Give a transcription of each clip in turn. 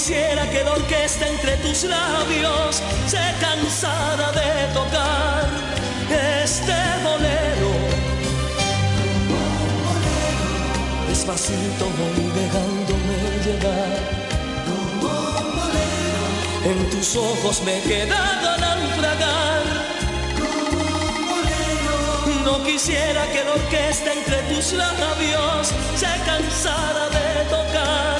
quisiera que la orquesta entre tus labios se cansara de tocar este bolero. Despacito voy dejándome llevar. En tus ojos me he quedado naufragar. No quisiera que la orquesta entre tus labios se cansara de tocar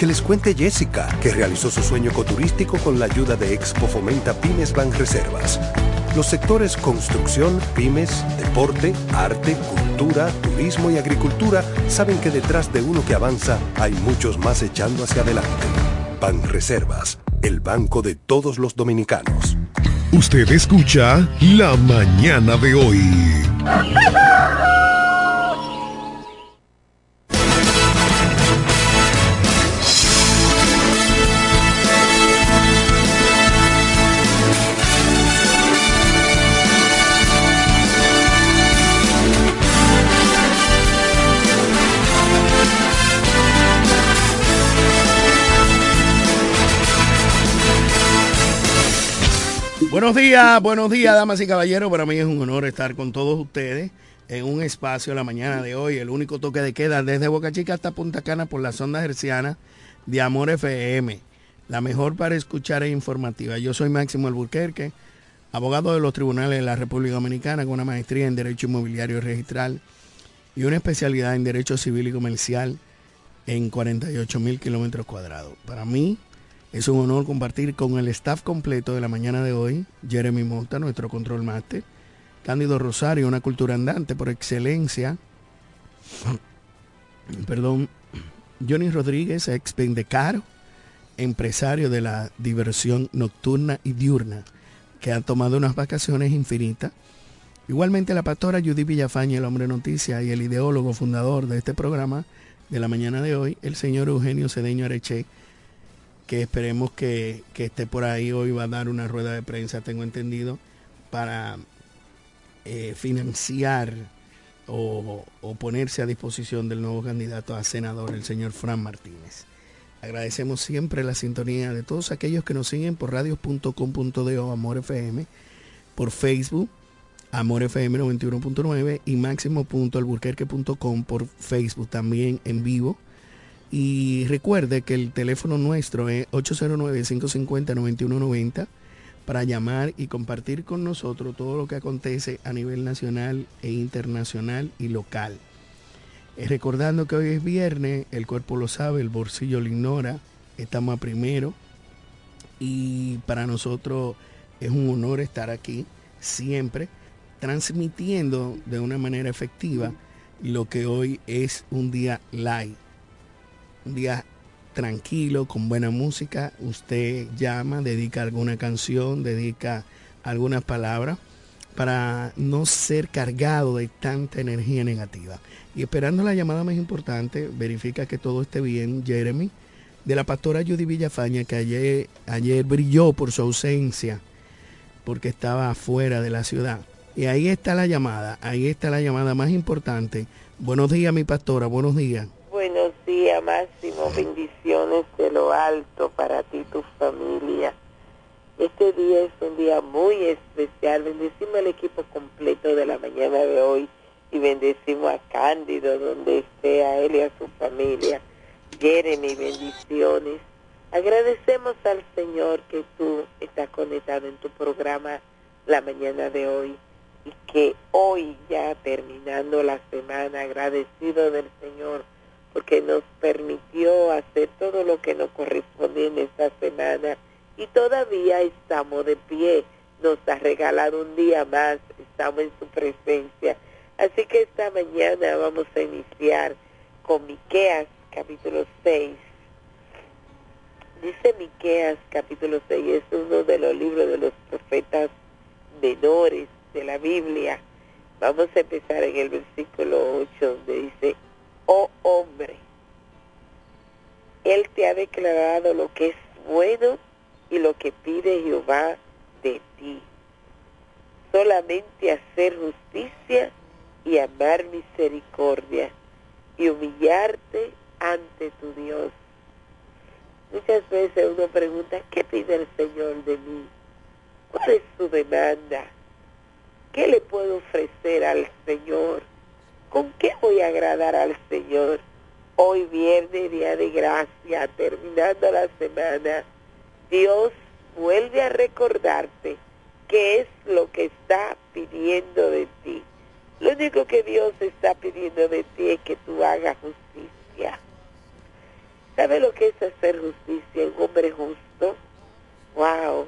Que les cuente Jessica, que realizó su sueño ecoturístico con la ayuda de Expo Fomenta Pymes Banreservas. Los sectores construcción, pymes, deporte, arte, cultura, turismo y agricultura saben que detrás de uno que avanza hay muchos más echando hacia adelante. Banreservas, el banco de todos los dominicanos. Usted escucha La Mañana de hoy. Buenos días, buenos días, damas y caballeros. Para mí es un honor estar con todos ustedes en un espacio la mañana de hoy, el único toque de queda desde Boca Chica hasta Punta Cana por la sonda herciana de Amor FM, la mejor para escuchar e informativa. Yo soy Máximo Alburquerque, abogado de los tribunales de la República Dominicana con una maestría en Derecho Inmobiliario Registral y una especialidad en Derecho Civil y Comercial en 48 mil kilómetros cuadrados. Para mí, es un honor compartir con el staff completo de la mañana de hoy, Jeremy Monta, nuestro control máster, Cándido Rosario, una cultura andante por excelencia, perdón, Johnny Rodríguez, ex Pendecaro, empresario de la diversión nocturna y diurna, que ha tomado unas vacaciones infinitas. Igualmente la pastora Judy Villafaña, el hombre noticia y el ideólogo fundador de este programa de la mañana de hoy, el señor Eugenio Cedeño Areche, que esperemos que, que, esté por ahí hoy, va a dar una rueda de prensa, tengo entendido, para eh, financiar o, o, ponerse a disposición del nuevo candidato a senador, el señor Fran Martínez. Agradecemos siempre la sintonía de todos aquellos que nos siguen por radios.com.do Amor FM, por Facebook, Amor FM 91.9 y máximo.alburquerque.com por Facebook también en vivo. Y recuerde que el teléfono nuestro es 809-550-9190 para llamar y compartir con nosotros todo lo que acontece a nivel nacional e internacional y local. Eh, recordando que hoy es viernes, el cuerpo lo sabe, el bolsillo lo ignora, estamos a primero y para nosotros es un honor estar aquí siempre transmitiendo de una manera efectiva lo que hoy es un día live un día tranquilo, con buena música, usted llama, dedica alguna canción, dedica algunas palabras para no ser cargado de tanta energía negativa. Y esperando la llamada más importante, verifica que todo esté bien, Jeremy, de la pastora Judy Villafaña, que ayer, ayer brilló por su ausencia porque estaba fuera de la ciudad. Y ahí está la llamada, ahí está la llamada más importante. Buenos días, mi pastora, buenos días. Máximo, bendiciones de lo alto para ti y tu familia. Este día es un día muy especial. Bendecimos al equipo completo de la mañana de hoy y bendecimos a Cándido, donde esté, a él y a su familia. Jeremy, bendiciones. Agradecemos al Señor que tú estás conectado en tu programa la mañana de hoy y que hoy ya terminando la semana, agradecido del Señor porque nos permitió hacer todo lo que nos correspondía en esta semana y todavía estamos de pie. Nos ha regalado un día más, estamos en su presencia. Así que esta mañana vamos a iniciar con Miqueas capítulo 6. Dice Miqueas capítulo 6, es uno de los libros de los profetas menores de la Biblia. Vamos a empezar en el versículo 8 donde dice, oh hombre, Él te ha declarado lo que es bueno y lo que pide Jehová de ti. Solamente hacer justicia y amar misericordia y humillarte ante tu Dios. Muchas veces uno pregunta, ¿qué pide el Señor de mí? ¿Cuál es su demanda? ¿Qué le puedo ofrecer al Señor? ¿Con qué voy a agradar al Señor? Hoy viernes, día de gracia, terminando la semana, Dios vuelve a recordarte qué es lo que está pidiendo de ti. Lo único que Dios está pidiendo de ti es que tú hagas justicia. ¿Sabe lo que es hacer justicia? Un hombre justo. Wow.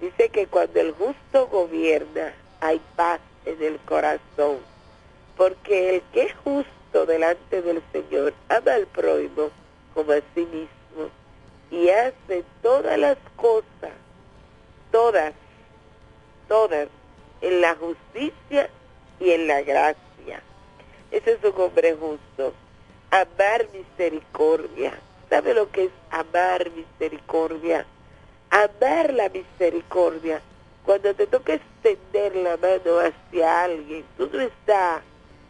Dice que cuando el justo gobierna, hay paz en el corazón. Porque el que es justo delante del Señor ama al prójimo como a sí mismo y hace todas las cosas, todas, todas, en la justicia y en la gracia. Ese es un hombre justo. Amar misericordia. ¿Sabe lo que es amar misericordia? Amar la misericordia. Cuando te toca extender la mano hacia alguien, tú no estás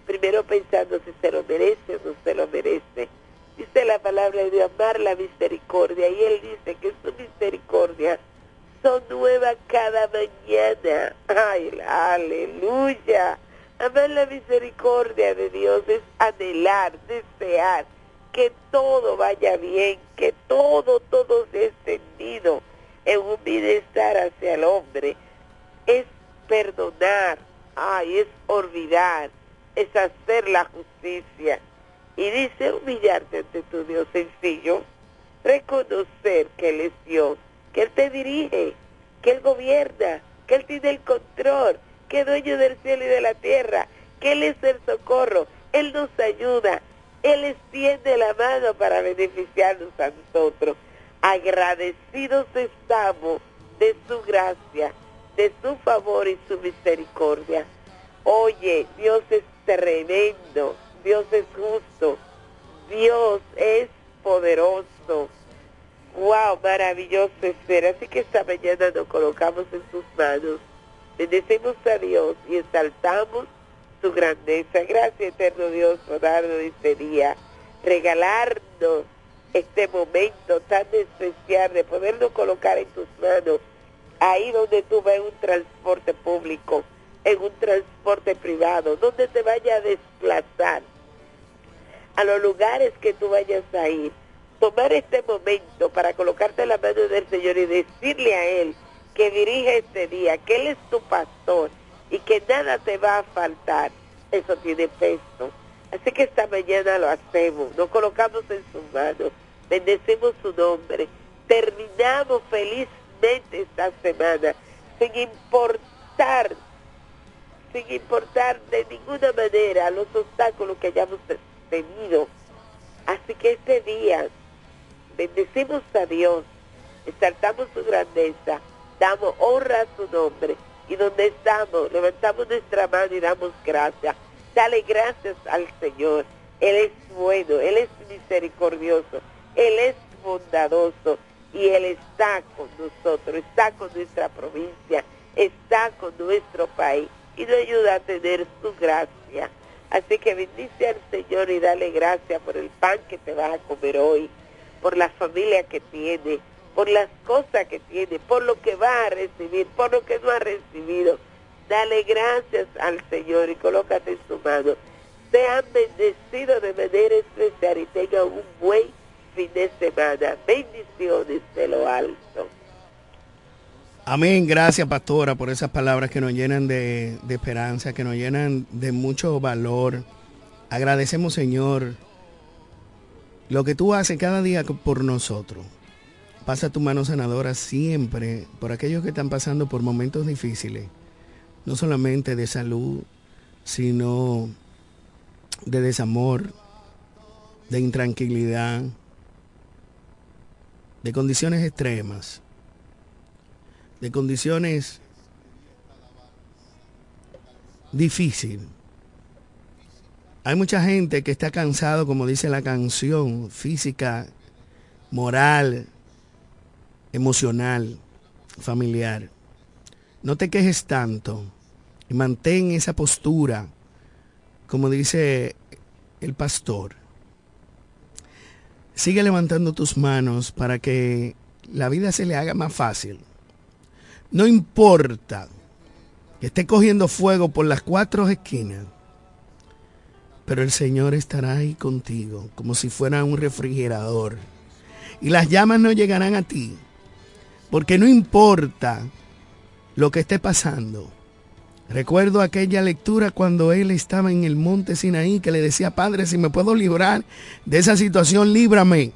primero pensando si se lo merece o no se lo merece. Dice la palabra de amar la misericordia. Y él dice que su misericordia son nuevas cada mañana. Ay, aleluya. Amar la misericordia de Dios es anhelar, desear que todo vaya bien, que todo, todo sea extendido en un bienestar hacia el hombre. Es perdonar, ay, es olvidar, es hacer la justicia. Y dice humillarte ante tu Dios sencillo, reconocer que Él es Dios, que Él te dirige, que Él gobierna, que Él tiene el control, que es dueño del cielo y de la tierra, que Él es el socorro, Él nos ayuda, Él extiende la mano para beneficiarnos a nosotros. Agradecidos estamos de su gracia, de su favor y su misericordia. Oye, Dios es tremendo, Dios es justo, Dios es poderoso. Wow, maravilloso es ser. Así que esta mañana nos colocamos en sus manos Bendecimos a Dios y exaltamos su grandeza. Gracias, eterno Dios, por darnos este día, regalarnos este momento tan especial de podernos colocar en tus manos, ahí donde tú ves un transporte público, en un transporte privado, donde te vaya a desplazar, a los lugares que tú vayas a ir. Tomar este momento para colocarte en la mano del Señor y decirle a Él, que dirige este día, que Él es tu pastor y que nada te va a faltar, eso tiene peso. Así que esta mañana lo hacemos, nos colocamos en sus manos, bendecimos su nombre, terminamos felizmente esta semana, sin importar, sin importar de ninguna manera los obstáculos que hayamos tenido. Así que este día bendecimos a Dios, exaltamos su grandeza, damos honra a su nombre. Y donde estamos, levantamos nuestra mano y damos gracias. Dale gracias al Señor. Él es bueno, Él es misericordioso, Él es bondadoso y Él está con nosotros, está con nuestra provincia, está con nuestro país y nos ayuda a tener su gracia. Así que bendice al Señor y dale gracias por el pan que te vas a comer hoy, por la familia que tiene, por las cosas que tiene, por lo que va a recibir, por lo que no ha recibido. Dale gracias al Señor y colócate en su mano. Sean bendecidos de manera especial y tengan un buen fin de semana. Bendiciones de lo alto. Amén. Gracias, pastora, por esas palabras que nos llenan de, esperanza, que nos llenan de mucho valor. Agradecemos, Señor, lo que tú haces cada día por nosotros. Pasa tu mano sanadora siempre por aquellos que están pasando por momentos difíciles, no solamente de salud, sino de desamor, de intranquilidad, de condiciones extremas, de condiciones difíciles. Hay mucha gente que está cansado, como dice la canción, física, moral, emocional, familiar. No te quejes tanto y mantén esa postura, como dice el pastor. Sigue levantando tus manos para que la vida se le haga más fácil. No importa que esté cogiendo fuego por las cuatro esquinas, pero el Señor estará ahí contigo como si fuera un refrigerador. Y las llamas no llegarán a ti, porque no importa lo que esté pasando. Recuerdo aquella lectura cuando él estaba en el monte Sinaí que le decía, Padre, si me puedo librar de esa situación, líbrame.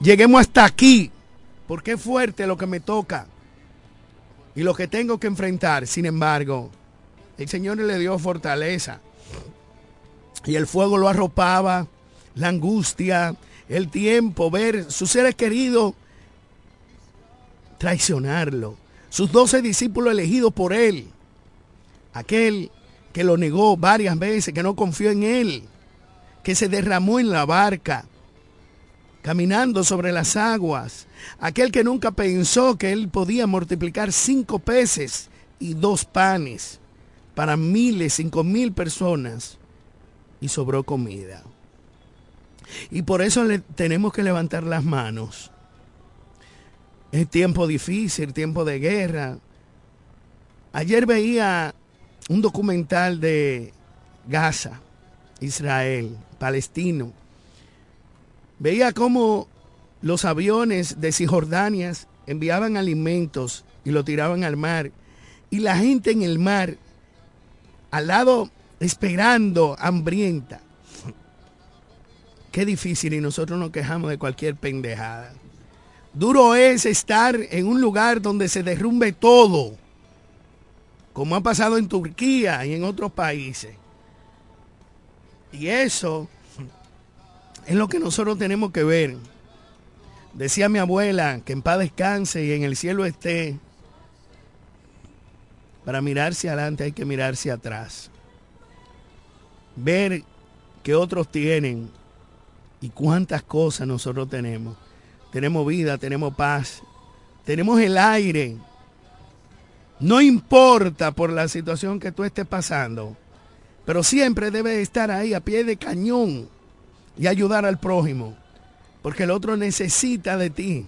Lleguemos hasta aquí, porque es fuerte lo que me toca y lo que tengo que enfrentar. Sin embargo, el Señor le dio fortaleza. Y el fuego lo arropaba, la angustia, el tiempo, ver sus seres queridos traicionarlo, sus doce discípulos elegidos por él, aquel que lo negó varias veces, que no confió en él, que se derramó en la barca, caminando sobre las aguas, aquel que nunca pensó que él podía multiplicar cinco peces y dos panes para miles, cinco mil personas, y sobró comida. Y por eso le tenemos que levantar las manos. Es tiempo difícil, tiempo de guerra. Ayer veía un documental de Gaza, Israel, palestino. Veía cómo los aviones de Cisjordania enviaban alimentos y lo tiraban al mar. Y la gente en el mar, al lado, esperando, hambrienta. Qué difícil y nosotros nos quejamos de cualquier pendejada. Duro es estar en un lugar donde se derrumbe todo, como ha pasado en Turquía y en otros países. Y eso es lo que nosotros tenemos que ver. Decía mi abuela que en paz descanse y en el cielo esté. Para mirarse adelante hay que mirarse atrás. Ver que otros tienen y cuántas cosas nosotros tenemos. Tenemos vida, tenemos paz, tenemos el aire. No importa por la situación que tú estés pasando, pero siempre debes estar ahí a pie de cañón y ayudar al prójimo, porque el otro necesita de ti.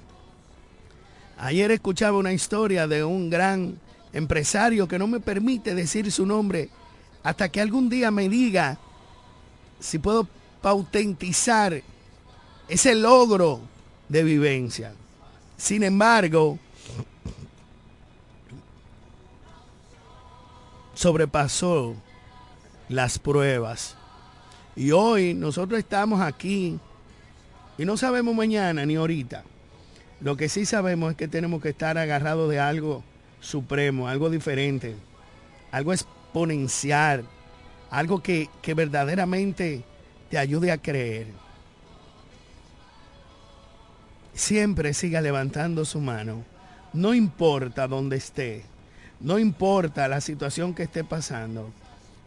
Ayer escuchaba una historia de un gran empresario que no me permite decir su nombre hasta que algún día me diga si puedo pautentizar ese logro de vivencia. Sin embargo, sobrepasó las pruebas. Y hoy nosotros estamos aquí y no sabemos mañana ni ahorita. Lo que sí sabemos es que tenemos que estar agarrados de algo supremo, algo diferente, algo exponencial, algo que, que verdaderamente te ayude a creer. Siempre siga levantando su mano. No importa dónde esté. No importa la situación que esté pasando.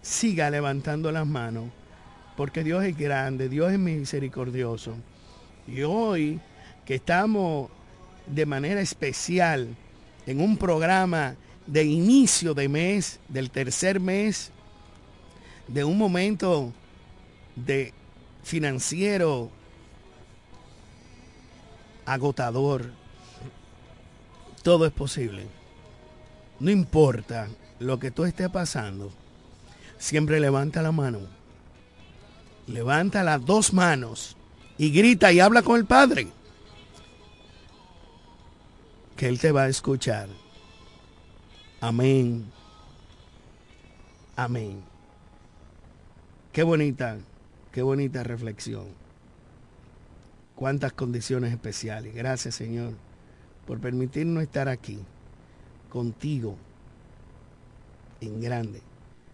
Siga levantando las manos. Porque Dios es grande, Dios es misericordioso. Y hoy que estamos de manera especial en un programa de inicio de mes, del tercer mes, de un momento de financiero agotador. Todo es posible. No importa lo que tú estés pasando, siempre levanta la mano. Levanta las dos manos y grita y habla con el Padre. Que Él te va a escuchar. Amén. Amén. Qué bonita, qué bonita reflexión. Cuántas condiciones especiales. Gracias Señor por permitirnos estar aquí contigo en grande.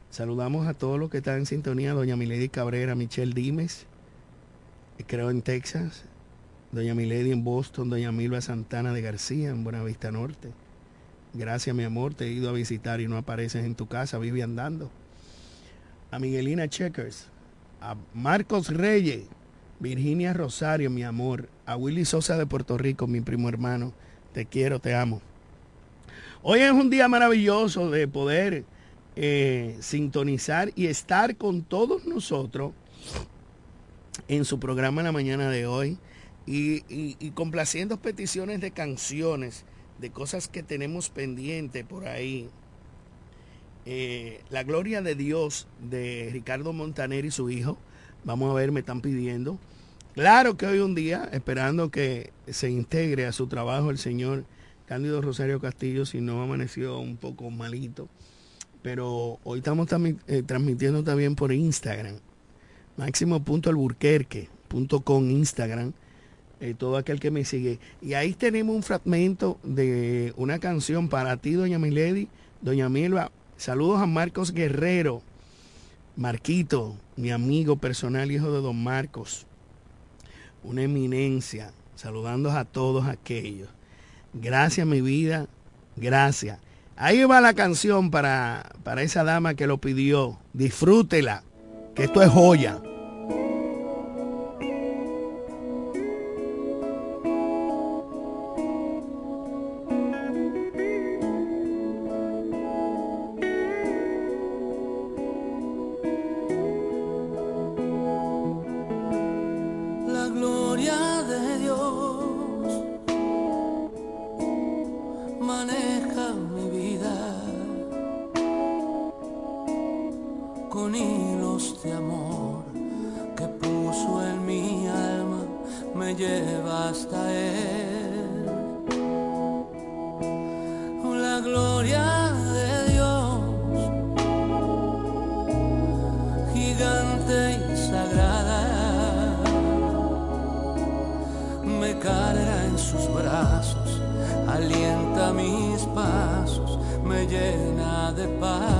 Saludamos a todos los que están en sintonía, doña Milady Cabrera, Michelle Dimes, creo en Texas, doña Milady en Boston, doña Milva Santana de García en Buenavista Norte. Gracias, mi amor, te he ido a visitar y no apareces en tu casa, vive andando. A Miguelina Checkers, a Marcos Reyes, Virginia Rosario, mi amor, a Willy Sosa de Puerto Rico, mi primo hermano, te quiero, te amo. Hoy es un día maravilloso de poder eh, sintonizar y estar con todos nosotros en su programa en la mañana de hoy y, complaciendo peticiones de canciones, de cosas que tenemos pendiente por ahí. Eh, la gloria de Dios de Ricardo Montaner y su hijo, vamos a ver, me están pidiendo. Claro que hoy un día, esperando que se integre a su trabajo el señor Cándido Rosario Castillo, si no amaneció un poco malito pero hoy estamos eh, transmitiendo también por Instagram. Máximo.alburquerque.com Instagram. Eh, todo aquel que me sigue. Y ahí tenemos un fragmento de una canción para ti, doña Milady, doña Milva. Saludos a Marcos Guerrero. Marquito, mi amigo personal, hijo de don Marcos. Una eminencia. Saludando a todos aquellos. Gracias, mi vida. Gracias. Ahí va la canción para, para esa dama que lo pidió. Disfrútela, que esto es joya. llena de paz.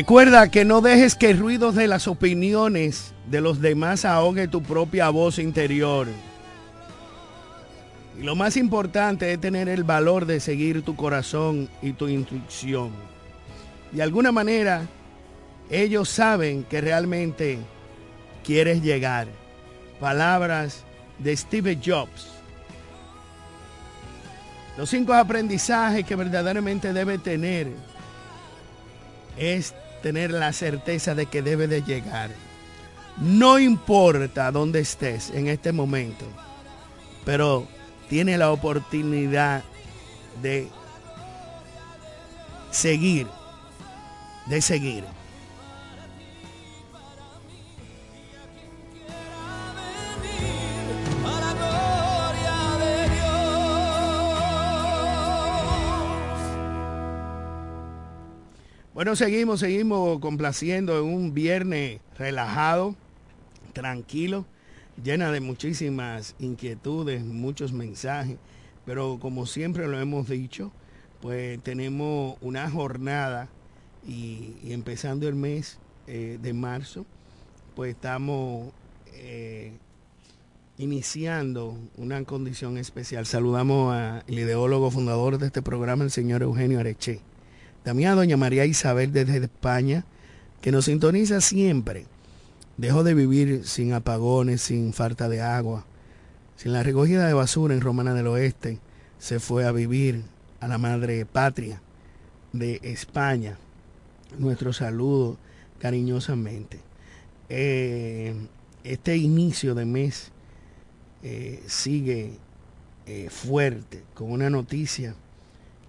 Recuerda que no dejes que el ruido de las opiniones de los demás ahogue tu propia voz interior. Y lo más importante es tener el valor de seguir tu corazón y tu intuición. De alguna manera, ellos saben que realmente quieres llegar. Palabras de Steve Jobs. Los cinco aprendizajes que verdaderamente debe tener es tener la certeza de que debe de llegar. No importa dónde estés en este momento, pero tiene la oportunidad de seguir, de seguir. Bueno, seguimos, seguimos complaciendo en un viernes relajado, tranquilo, llena de muchísimas inquietudes, muchos mensajes, pero como siempre lo hemos dicho, pues tenemos una jornada y, empezando el mes eh, de marzo, pues estamos eh, iniciando una condición especial. Saludamos al ideólogo fundador de este programa, el señor Eugenio Areche también a doña María Isabel desde España, que nos sintoniza siempre. Dejó de vivir sin apagones, sin falta de agua, sin la recogida de basura en Romana del Oeste. Se fue a vivir a la madre patria de España. Nuestro saludo cariñosamente. Eh, este inicio de mes eh, sigue eh, fuerte con una noticia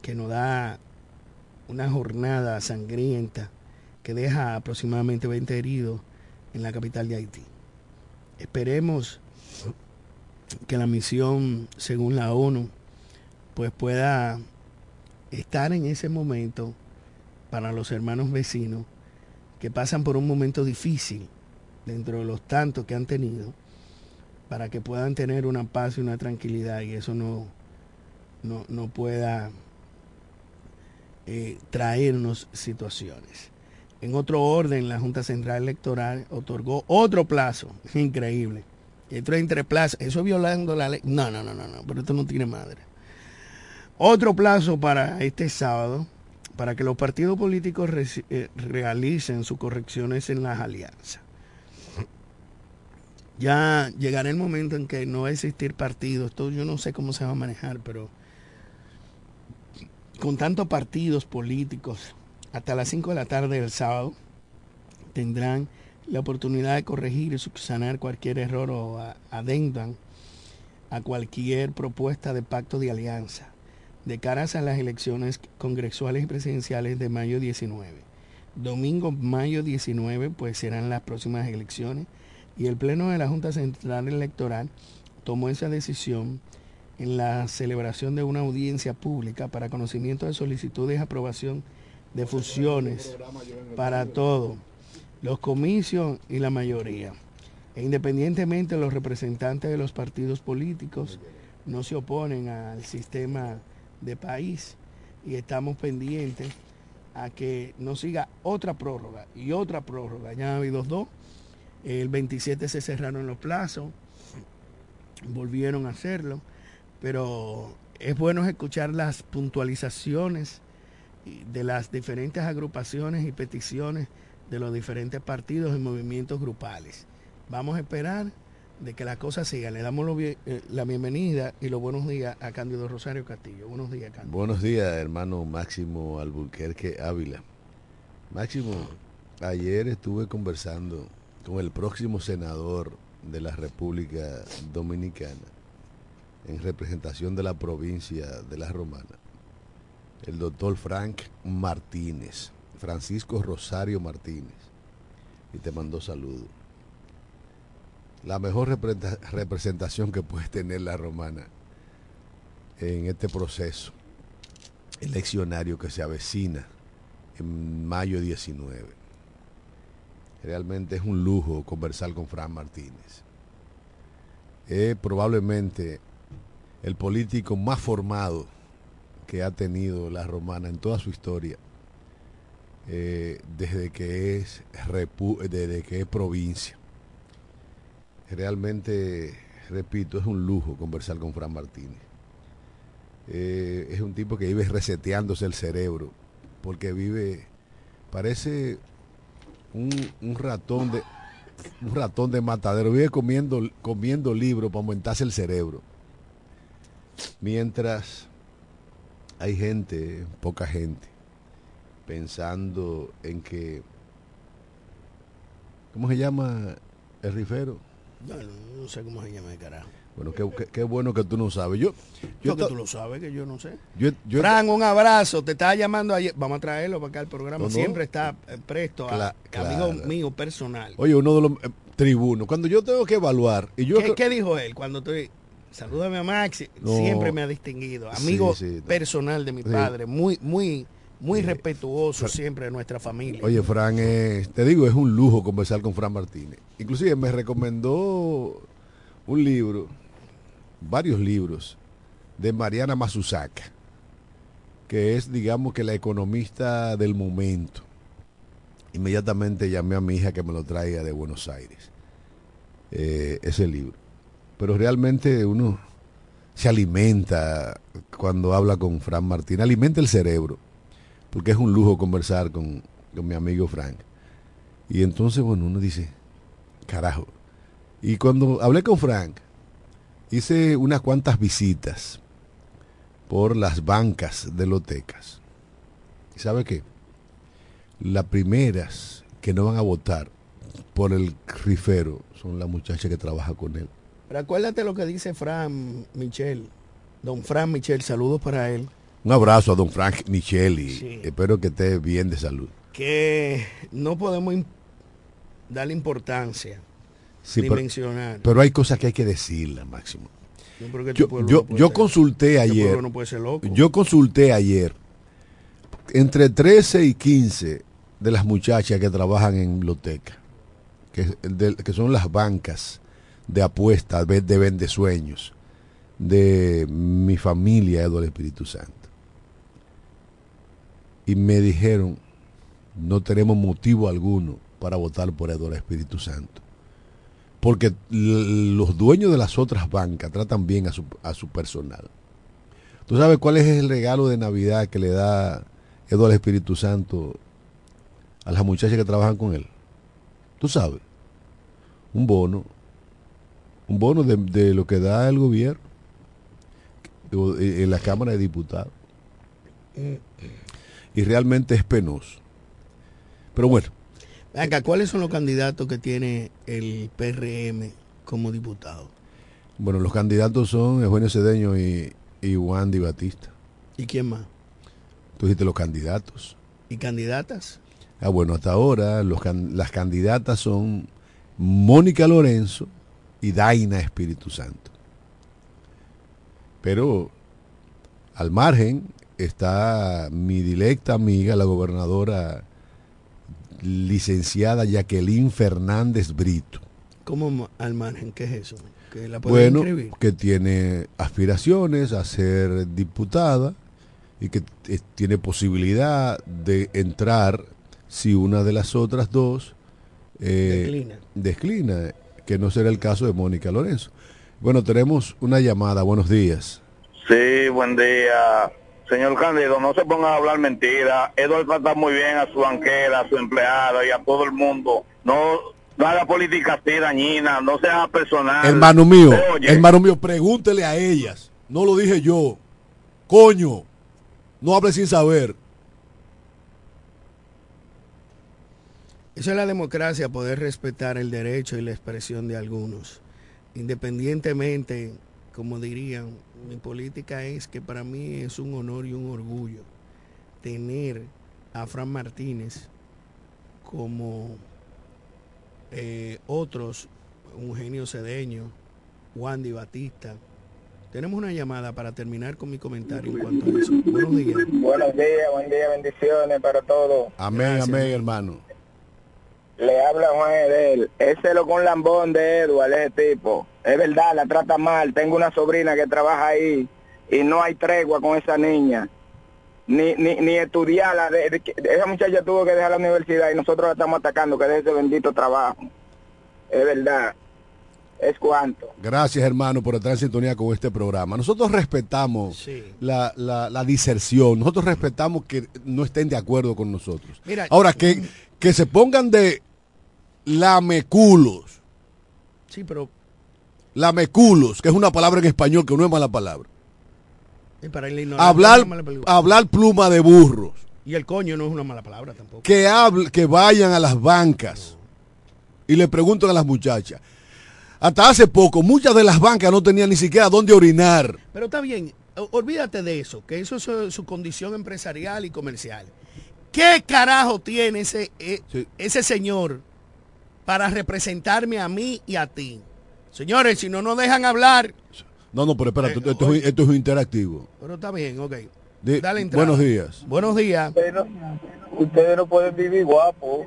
que nos da una jornada sangrienta que deja aproximadamente 20 heridos en la capital de Haití. Esperemos que la misión, según la ONU, pues pueda estar en ese momento para los hermanos vecinos que pasan por un momento difícil dentro de los tantos que han tenido, para que puedan tener una paz y una tranquilidad y eso no, no, no pueda eh, traernos situaciones. En otro orden, la Junta Central Electoral otorgó otro plazo, increíble. Esto entre plazos, eso violando la ley. No, no, no, no, no, pero esto no tiene madre. Otro plazo para este sábado, para que los partidos políticos eh, realicen sus correcciones en las alianzas. Ya llegará el momento en que no va a existir partido. Esto yo no sé cómo se va a manejar, pero con tantos partidos políticos, hasta las 5 de la tarde del sábado, tendrán la oportunidad de corregir y subsanar cualquier error o adendan a cualquier propuesta de pacto de alianza de caras a las elecciones congresuales y presidenciales de mayo 19. Domingo, mayo 19, pues serán las próximas elecciones y el Pleno de la Junta Central Electoral tomó esa decisión en la celebración de una audiencia pública para conocimiento de solicitudes de aprobación de fusiones para todos, los comicios y la mayoría. E independientemente los representantes de los partidos políticos no se oponen al sistema de país y estamos pendientes a que nos siga otra prórroga y otra prórroga. Ya ha habido dos. El 27 se cerraron los plazos, volvieron a hacerlo pero es bueno escuchar las puntualizaciones de las diferentes agrupaciones y peticiones de los diferentes partidos y movimientos grupales. Vamos a esperar de que la cosa siga. Le damos eh, la bienvenida y los buenos días a Cándido Rosario Castillo. Buenos días, Cándido. Buenos días, hermano Máximo Alburquerque Ávila. Máximo, ayer estuve conversando con el próximo senador de la República Dominicana en representación de la provincia de La Romana, el doctor Frank Martínez, Francisco Rosario Martínez, y te mandó saludo. La mejor representación que puede tener la romana en este proceso eleccionario que se avecina en mayo 19. Realmente es un lujo conversar con Frank Martínez. Probablemente el político más formado que ha tenido la romana en toda su historia eh, desde que es desde que es provincia. Realmente, repito, es un lujo conversar con Fran Martínez. Eh, es un tipo que vive reseteándose el cerebro, porque vive, parece un, un ratón de un ratón de matadero, vive comiendo, comiendo libros para aumentarse el cerebro. Mientras hay gente, poca gente, pensando en que, ¿cómo se llama el rifero? No, no, sé cómo se llama de carajo. Bueno, qué, qué- qué bueno que tú no sabes. Yo, yo, que tú lo sabes, que yo no sé. yo- yo- Fran, un abrazo. Te estaba llamando ayer. Vamos a traerlo para acá al programa. No, no. Siempre está eh, presto a Cla- amigo claro. mío personal. oye, uno de los eh, tribunos, cuando yo tengo que evaluar, y yo ¿Qué, qué dijo él cuando estoy... Salúdame a Maxi. No. Siempre me ha distinguido. Amigo Sí, sí. personal de mi Sí. padre. Muy, muy, muy respetuoso siempre de nuestra familia. Oye, Fran, es- te digo, es un lujo conversar con Fran Martínez. Inclusive me recomendó un libro, varios libros, de Mariana Mazuzaka, que es, digamos, que la economista del momento. Inmediatamente llamé a mi hija que me lo traiga de Buenos Aires, eh, ese libro. Pero realmente uno se alimenta cuando habla con Fran Martínez, alimenta el cerebro porque es un lujo conversar con, con mi amigo Frank. Y entonces, bueno, uno dice, carajo. Y cuando hablé con Frank, hice unas cuantas visitas por las bancas de lotecas. ¿Y sabe qué? Las primeras que no van a votar por el rifero son las muchachas que trabaja con él. Pero acuérdate lo que dice Fran Michel. Don Fran Michel, saludos para él. Un abrazo a don Frank Micheli. Sí. Espero que esté bien de salud. Que no podemos darle importancia Sí, ni pero- mencionar. Pero hay cosas que hay que decirlas, Máximo. Yo creo que Yo, pueblo yo, no puede yo ser- consulté ayer, pueblo no puede ser loco. yo consulté ayer, entre 13 y 15 de las muchachas que trabajan en biblioteca, que, de- que son las bancas de apuestas, de de vendesueños, de mi familia, Eduardo Espíritu Santo. Y me dijeron, no tenemos motivo alguno para votar por Eduardo Espíritu Santo porque los dueños de las otras bancas tratan bien a su, a su personal. ¿Tú sabes cuál es el regalo de Navidad que le da Eduardo Espíritu Santo a las muchachas que trabajan con él? ¿Tú sabes? Un bono. Un bono de, de lo que da el gobierno eh, en la Cámara de Diputados. Y realmente es penoso. Pero bueno, Venga, ¿cuáles son los candidatos que tiene el PRM como diputado? bueno, los candidatos son Eugenio Cedeño y, y Wandy Batista. ¿Y quién más? Tú dijiste los candidatos. ¿Y candidatas? Ah, bueno, hasta ahora los can- las candidatas son Mónica Lorenzo y Daina Espíritu Santo. Pero al margen está mi directa amiga, la gobernadora licenciada Jacqueline Fernández Brito. ¿Cómo al margen? ¿Qué es eso? ¿Que la Bueno, inscribir? que tiene aspiraciones a ser diputada y que tiene posibilidad de entrar si una de las otras dos eh, Declina. declina, que no será el caso de Mónica Lorenzo. Bueno, tenemos una llamada. Buenos días. Sí, buen día. Señor Cándido, no se ponga a hablar mentira. Eduardo trata muy bien a su banquera, a su empleada y a todo el mundo. No, no haga política así dañina, no sea personal. Hermano mío, hermano mío, pregúntele a ellas. No lo dije yo. Coño, no hable sin saber. Eso es la democracia, poder respetar el derecho y la expresión de algunos. Independientemente, como dirían, mi política es que para mí es un honor y un orgullo tener a Fran Martínez como eh, otros, Eugenio Cedeño, Wandy Batista. Tenemos una llamada para terminar con mi comentario en cuanto a eso. Buenos días. Buenos días, buen día, bendiciones para todos. Amén, Gracias. amén, hermano. Le habla Juan Edel. Ese lo con lambón de Edward, ese tipo. Es verdad, la trata mal. Tengo una sobrina que trabaja ahí y no hay tregua con esa niña. ni, ni, ni estudiarla. De, de que- esa muchacha tuvo que dejar la universidad y nosotros la estamos atacando, que deje ese bendito trabajo. Es verdad. Es cuanto. Gracias, hermano, por estar en sintonía con este programa. Nosotros respetamos Sí. la, la, la diserción. Nosotros respetamos que no estén de acuerdo con nosotros. Mira, Ahora, que, que se pongan de lameculos. Sí, pero Lameculos, que es una palabra en español que no es mala palabra. y para Hablar, no mala hablar pluma de burros. Y el coño no es una mala palabra tampoco. que hable- que vayan a las bancas y le pregunten a las muchachas. Hasta hace poco, muchas de las bancas no tenían ni siquiera dónde orinar. Pero está bien, olvídate de eso, que eso es su, su condición empresarial y comercial. ¿Qué carajo tiene ese, eh, Sí. ese señor para representarme a mí y a ti? Señores, si no nos dejan hablar, No, no, pero espérate, Eh, esto, es, esto es interactivo. pero está bien, ok. Dale entrada. buenos días. Buenos días. Ustedes no, ustedes no pueden vivir guapo.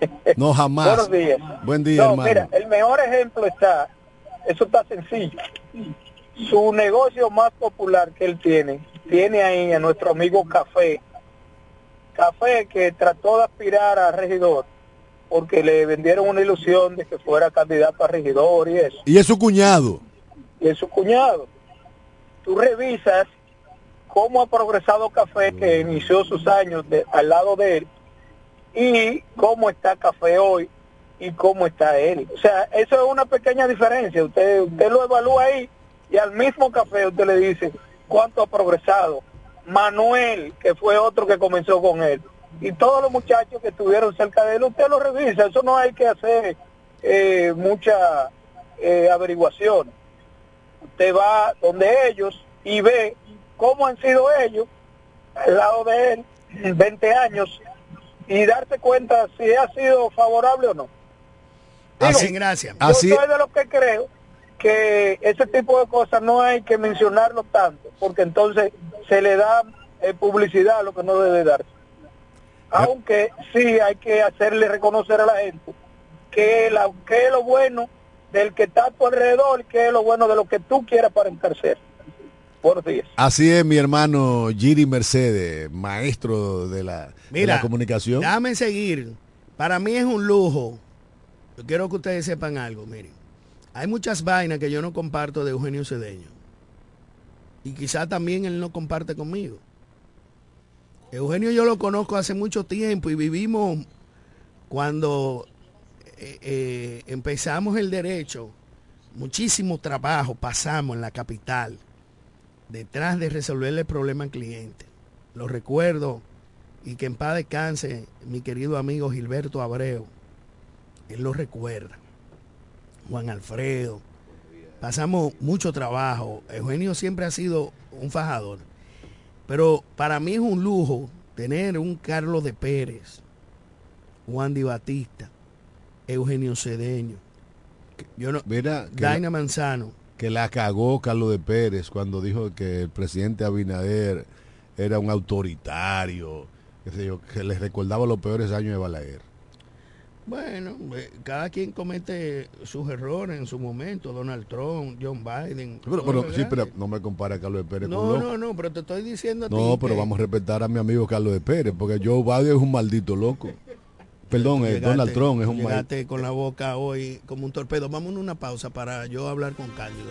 No, jamás. Buenos días. Buen día, No, hermano. mira, el mejor ejemplo está, eso está sencillo. Su negocio más popular que él tiene, tiene ahí a nuestro amigo Café. Café que trató de aspirar a regidor porque le vendieron una ilusión de que fuera candidato a regidor y eso. Y es su cuñado. Y es su cuñado. Tú revisas cómo ha progresado Café, que inició sus años de- al lado de él, y cómo está Café hoy y cómo está él. O sea, eso es una pequeña diferencia. Usted, usted lo evalúa ahí y al mismo Café usted le dice cuánto ha progresado. Manuel, que fue otro que comenzó con él, y todos los muchachos que estuvieron cerca de él, usted lo revisa. Eso no hay que hacer eh, mucha eh, averiguación usted va donde ellos y ve cómo han sido ellos al lado de él en 20 años y darse cuenta si ha sido favorable o no. Digo, Así, gracias. yo Así- soy de los que creo que ese tipo de cosas no hay que mencionarlo tanto, porque entonces se le da eh, publicidad a lo que no debe darse. Aunque sí hay que hacerle reconocer a la gente que, la, que es lo bueno del que está a tu alrededor, que es lo bueno de lo que tú quieras. Buenos días. Así es mi hermano Giri Mercedes, maestro de la, de la comunicación. déjame seguir. Para mí es un lujo. Yo quiero que ustedes sepan algo, miren. Hay muchas vainas que yo no comparto de Eugenio Cedeño. Y quizá también él no comparte conmigo. Eugenio yo lo conozco hace mucho tiempo y vivimos cuando eh, eh, empezamos el derecho, muchísimo trabajo pasamos en la capital detrás de resolverle el problema al cliente. Lo recuerdo y que en paz descanse mi querido amigo Gilberto Abreu. Él lo recuerda. Juan Alfredo. Pasamos mucho trabajo. Eugenio siempre ha sido un fajador. Pero para mí es un lujo tener un Carlos de Pérez, Juan Di Batista, Eugenio Cedeño, yo no, Mira, que Daina Manzano. que la cagó Carlos de Pérez cuando dijo que el presidente Abinader era un autoritario, sé yo, que les recordaba los peores años de Balaguer. Bueno, eh, cada quien comete sus errores en su momento. Donald Trump, John Biden. Pero, sí, pero no me compara a Carlos de Pérez No, con no, no, pero te estoy diciendo a ti No, pero que vamos a respetar a mi amigo Carlos de Pérez, porque Joe Biden es un maldito loco. Perdón, eh, llegaste- Donald Trump es un maldito. Con la boca hoy como un torpedo. Vamos a una pausa para yo hablar con Cándido.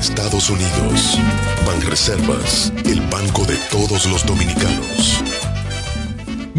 Estados Unidos. Banreservas, el banco de todos los dominicanos.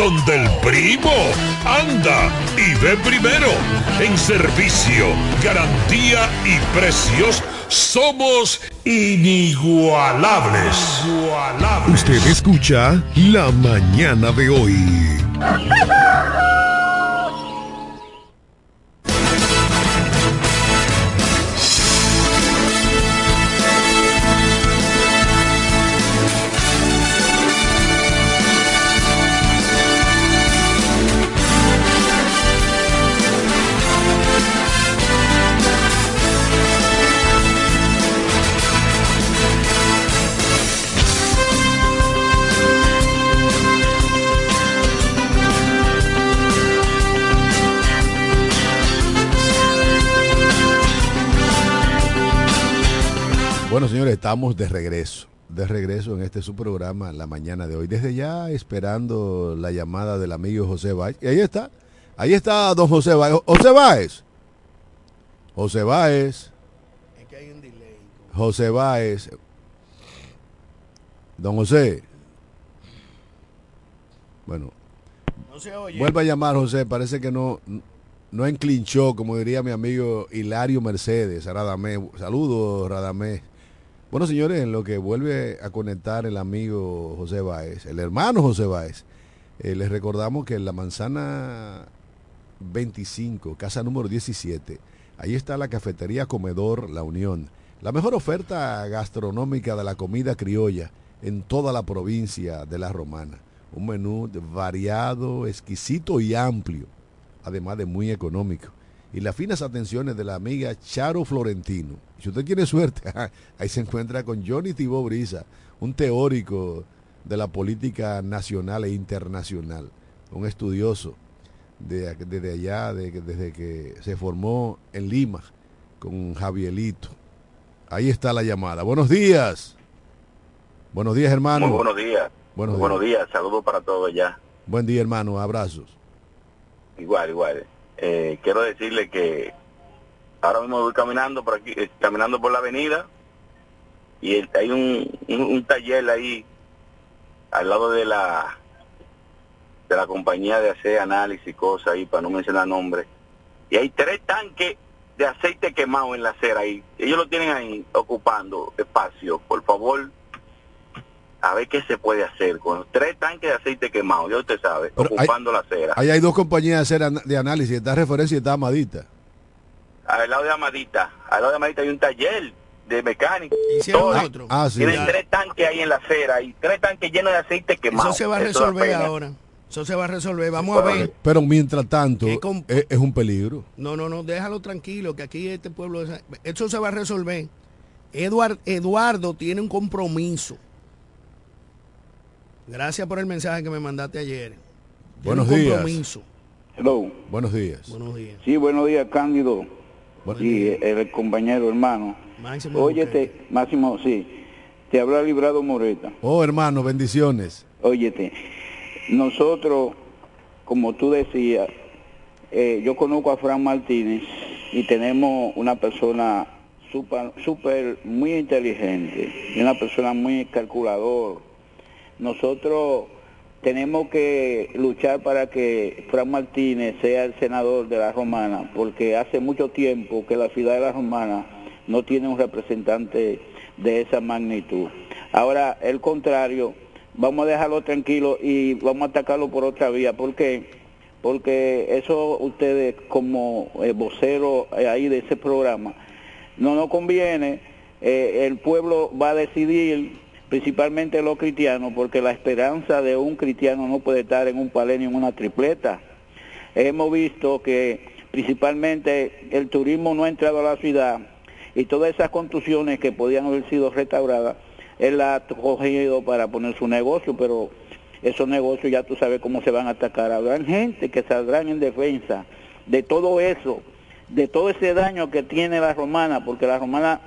donde el primo anda y ve primero. En servicio, garantía y precios somos inigualables. Usted escucha La Mañana de hoy. estamos de regreso. De regreso en este su programa la mañana de hoy. Desde ya esperando la llamada del amigo José Báez. Y ahí está. Ahí está don José Báez. José Báez. José Báez. José Báez. Don José. Bueno. Vuelva a llamar, José. Parece que no, no enclinchó, como diría mi amigo Hilario Mercedes. Radamés. Saludos, Radamés. Bueno, señores, en lo que vuelve a conectar el amigo José Báez, el hermano José Báez, eh, les recordamos que en la manzana 25, casa número 17, ahí está la cafetería Comedor La Unión, la mejor oferta gastronómica de la comida criolla en toda la provincia de La Romana. Un menú variado, exquisito y amplio, además de muy económico y las finas atenciones de la amiga Charo Florentino. Si usted tiene suerte, ahí se encuentra con Johnny Tibó Brisa, un teórico de la política nacional e internacional, un estudioso de, desde allá, desde que se formó en Lima con Javielito. Ahí está la llamada. Buenos días. Buenos días, hermano. Muy buenos días. Buenos Muy buenos días. Saludos para todos ya. Buen día, hermano. Abrazos. Igual, igual. Eh, quiero decirle que ahora mismo voy caminando por aquí, eh, caminando por la avenida y hay un, un, un taller ahí al lado de la de la compañía de hacer análisis y cosas ahí para no mencionar nombres. Y hay tres tanques de aceite quemado en la acera ahí. Ellos lo tienen ahí ocupando espacio. Por favor a ver qué se puede hacer con tres tanques de aceite quemado ya usted sabe Pero hay- ocupando la acera Ahí hay dos compañías de, hacer ana- de análisis, está referencia y está Amadita. al lado de Amadita, al lado de Amadita hay un taller de mecánica. Hicieron Todo. otro. Ah, sí. Tienen tres tanques ahí en la acera y tres tanques llenos de aceite quemado. Eso se va a resolver ahora. Eso se va a resolver. Vamos a ver. Pero mientras tanto, ¿Qué com- es, es un peligro. No, no, no, déjalo tranquilo, que aquí este pueblo... es- Eso se va a resolver. Eduard, Eduardo tiene un compromiso. Gracias por el mensaje que me mandaste ayer. Buenos un días. compromiso. Hello. Buenos días. Buenos días. Sí, buenos días, Cándido. Buenos y el, compañero, hermano. Máximo Óyete, Máximo, sí. Te habrá librado Moreta. Oh, hermano, bendiciones. Óyete, nosotros, como tú decías, eh, yo conozco a Fran Martínez y tenemos una persona súper, súper muy inteligente y una persona muy calculador. Nosotros tenemos que luchar para que Fran Martínez sea el senador de la Romana, porque hace mucho tiempo que la ciudad de la Romana no tiene un representante de esa magnitud. Ahora, el contrario, vamos a dejarlo tranquilo y vamos a atacarlo por otra vía. ¿Por qué? Porque eso ustedes como eh, vocero eh, ahí de ese programa, no nos conviene, eh, el pueblo va a decidir, principalmente los cristianos, porque la esperanza de un cristiano no puede estar en un palé ni en una tripleta. Hemos visto que principalmente el turismo no ha entrado a la ciudad y todas esas construcciones que podían haber sido restauradas, él la ha cogido para poner su negocio, pero esos negocios ya tú sabes cómo se van a atacar. Habrán gente que saldrán en defensa de todo eso, de todo ese daño que tiene la romana, porque la romana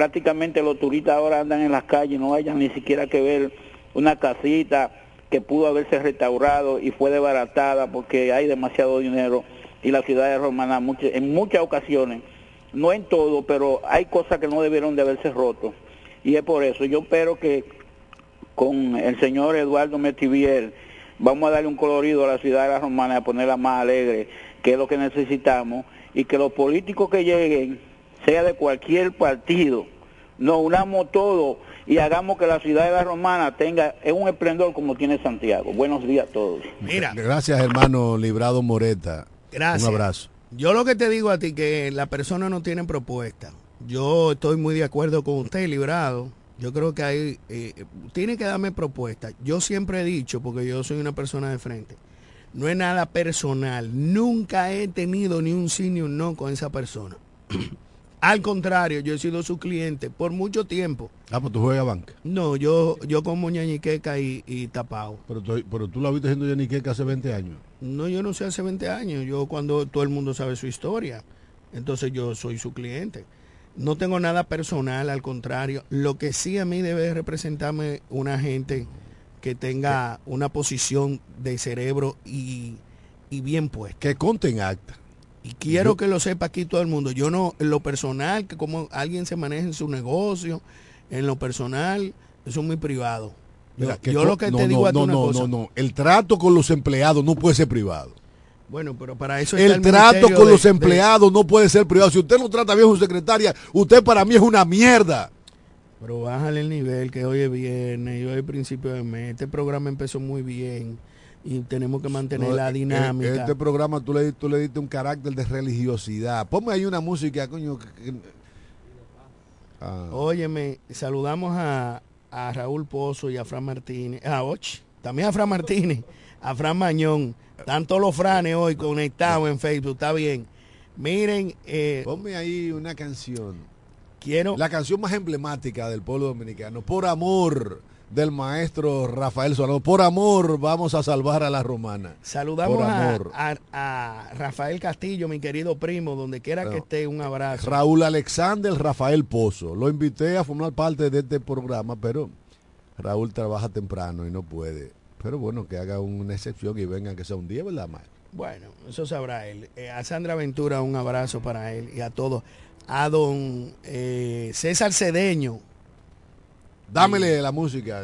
prácticamente los turistas ahora andan en las calles, no hayan ni siquiera que ver una casita que pudo haberse restaurado y fue desbaratada porque hay demasiado dinero y la ciudad de Romana en muchas ocasiones, no en todo, pero hay cosas que no debieron de haberse roto. Y es por eso, yo espero que con el señor Eduardo Metivier vamos a darle un colorido a la ciudad de la Romana, a ponerla más alegre, que es lo que necesitamos, y que los políticos que lleguen, sea de cualquier partido, nos unamos todos y hagamos que la ciudad de la Romana tenga un esplendor como tiene Santiago. Buenos días a todos. Mira. Gracias, hermano Librado Moreta. Gracias. Un abrazo. Yo lo que te digo a ti que la persona no tiene propuesta. Yo estoy muy de acuerdo con usted, Librado. Yo creo que hay, eh, tiene que darme propuesta. Yo siempre he dicho, porque yo soy una persona de frente, no es nada personal. Nunca he tenido ni un sí ni un no con esa persona. Al contrario, yo he sido su cliente por mucho tiempo. Ah, pues tú juegas banca. No, yo, yo como ñañiqueca y, y tapado. Pero, tú, pero tú la viste haciendo ñañiqueca hace 20 años. No, yo no sé hace 20 años. Yo cuando todo el mundo sabe su historia. Entonces yo soy su cliente. No tengo nada personal, al contrario. Lo que sí a mí debe representarme una gente que tenga una posición de cerebro y, y bien puesta. Que conte en acta. Y quiero que lo sepa aquí todo el mundo. Yo no, en lo personal, que como alguien se maneja en su negocio, en lo personal, eso es muy privado. Yo, Mira, que yo lo que no, te digo no, a ti no, una no, cosa. no, no. El trato con los empleados no puede ser privado. Bueno, pero para eso está El trato con de- los de- empleados no puede ser privado. Si usted no trata bien a su secretaria, usted para mí es una mierda. Pero bájale el nivel, que hoy es viernes y hoy es principio de mes. Este programa empezó muy bien y tenemos que mantener No, la eh, dinámica. Este programa tú le, tú le diste un carácter de religiosidad. Ponme ahí una música, coño. que- que- Ah. Óyeme, saludamos a, a Raúl Pozo y a Fran Martínez, a Och, también a Fran Martínez, a Fran Mañón. Están todos los franes hoy conectados en Facebook, está bien. Miren, eh, Ponme ahí una canción. quiero... La canción más emblemática del pueblo dominicano. Por amor del maestro Rafael Solano. Por amor vamos a salvar a la romana. Saludamos a, amor. a- a Rafael Castillo, mi querido primo, donde quiera que esté, un abrazo. Raúl Alexander Rafael Pozo. Lo invité a formar parte de este programa, pero Raúl trabaja temprano y no puede. Pero bueno, que haga una excepción y venga que sea un día, ¿verdad, Mike? Bueno, eso sabrá él. Eh, a Sandra Ventura, un abrazo para él y a todos. A don eh, César Cedeño. Dámele la música.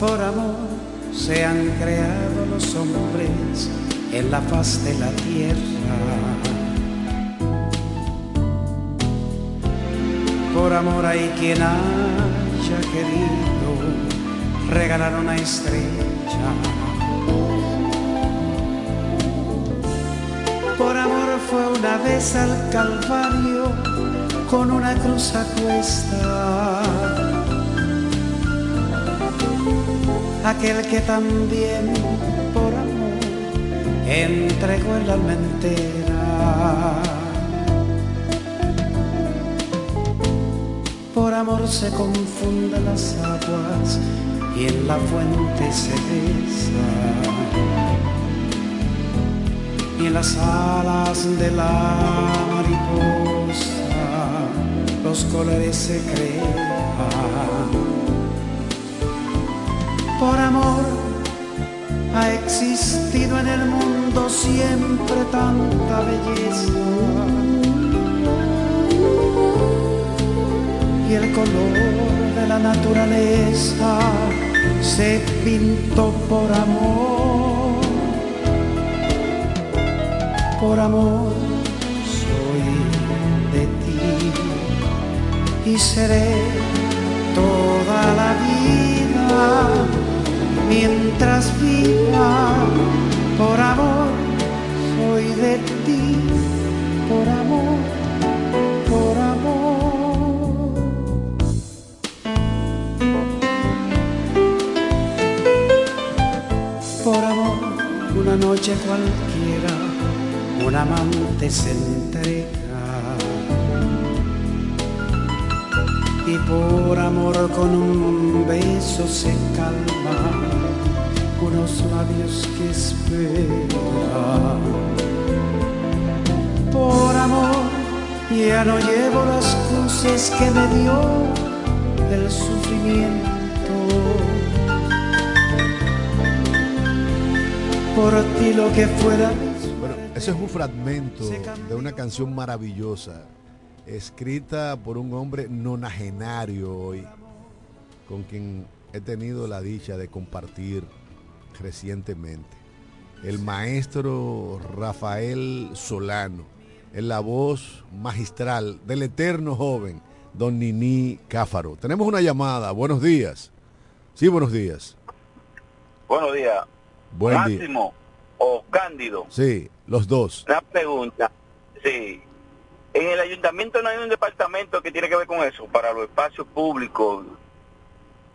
Por amor se han creado los hombres en la faz de la tierra. Por amor hay quien haya querido regalar una estrella. Por amor fue una vez al Calvario con una cruz a cuesta aquel que también por amor entregó el alma entera. Por amor se confunden las aguas y en la fuente se besa. Y en las alas de la mariposa los colores se crean por amor ha existido en el mundo siempre tanta belleza. Y el color de la naturaleza se pintó por amor. Por amor soy de ti. y seré toda la vida mientras viva por amor soy de ti por amor por amor por amor una noche cualquiera un amante se entrega y por amor con un beso se calma unos labios que esperan. Por amor ya no llevo las cruces que me dio el sufrimiento. Por ti lo que fuera. Ese es un fragmento de una canción maravillosa escrita por un hombre nonagenario hoy, con quien he tenido la dicha de compartir recientemente. El maestro Rafael Solano, en la voz magistral del eterno joven, don Nini Cáfaro. Tenemos una llamada, buenos días. Sí, buenos días. Buenos días. Buen Máximo o Cándido. Sí, los dos. Una pregunta. Sí, en el ayuntamiento no hay un departamento que tiene que ver con eso, para los espacios públicos.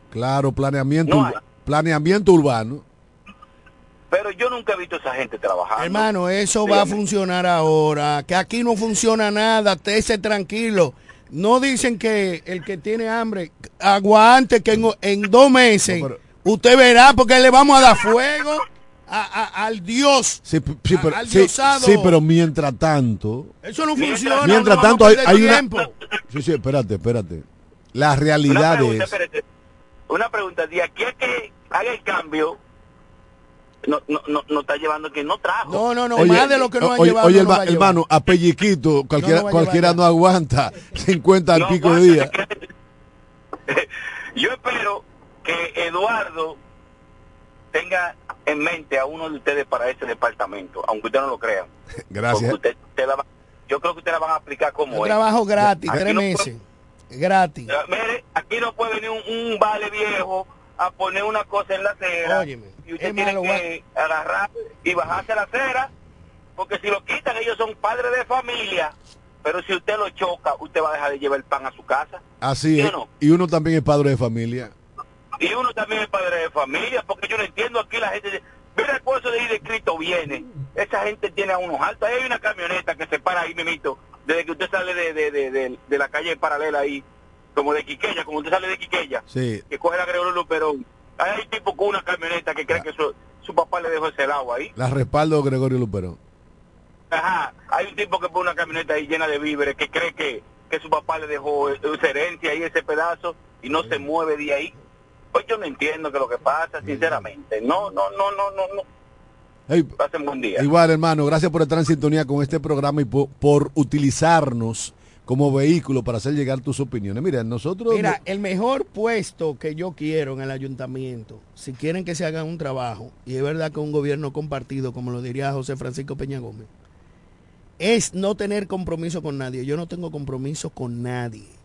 Claro, planeamiento, planeamiento urbano. Pero yo nunca he visto a esa gente trabajar. Hermano, eso va a funcionar ahora. Que aquí no funciona nada. Esté tranquilo. No dicen que el que tiene hambre aguante que en, dos meses usted verá porque le vamos a dar fuego al Dios. Sí, pero, al sí, pero mientras tanto. Eso no funciona. Mientras tanto, hay, hay una. Sí, sí, espérate, espérate. La realidad una es. Una pregunta: de aquí a que haga el cambio, no, no, no, no, está llevando que no trajo. No, no, no, más de lo que no ha oye, llevado. Oye, no hermano, a pelliquito, cualquiera no, cualquiera no aguanta 50 al pico de día. Yo espero que Eduardo tenga en mente a uno de ustedes para ese departamento, aunque usted no lo crea. Gracias. yo creo que usted la van a aplicar como es. Trabajo gratis, tres meses. gratis. Mire, aquí no puede venir un, vale viejo a poner una cosa en la acera y usted tiene que agarrar y bajarse la acera porque si lo quitan ellos son padres de familia pero si usted lo choca usted va a dejar de llevar el pan a su casa así es y uno también es padre de familia y uno también es padre de familia, porque yo no entiendo aquí la gente, mira el puesto de ir de Cristo viene, esa gente tiene a unos altos, hay una camioneta que se para ahí, mimito, desde que usted sale de, de, de, de, la calle paralela ahí, como de Quiqueya, como usted sale de Quiqueya, que coge la Gregorio Luperón, hay tipo con una camioneta que cree que su, su papá le dejó ese agua ahí. La respaldo Gregorio Luperón. Ajá, hay un tipo que pone una camioneta ahí llena de víveres que cree que, que su papá le dejó esa herencia ahí, ese pedazo, y no se mueve de ahí. Pues yo no entiendo que lo que pasa, sinceramente. No, no, no, no, no, no. Hey, Pasen buen día. Igual, hermano, gracias por estar en sintonía con este programa y por, utilizarnos como vehículo para hacer llegar tus opiniones. Mira, nosotros... Mira, el mejor puesto que yo quiero en el ayuntamiento, si quieren que se haga un trabajo, y es verdad que un gobierno compartido, como lo diría José Francisco Peña Gómez, es no tener compromiso con nadie. Yo no tengo compromiso con nadie.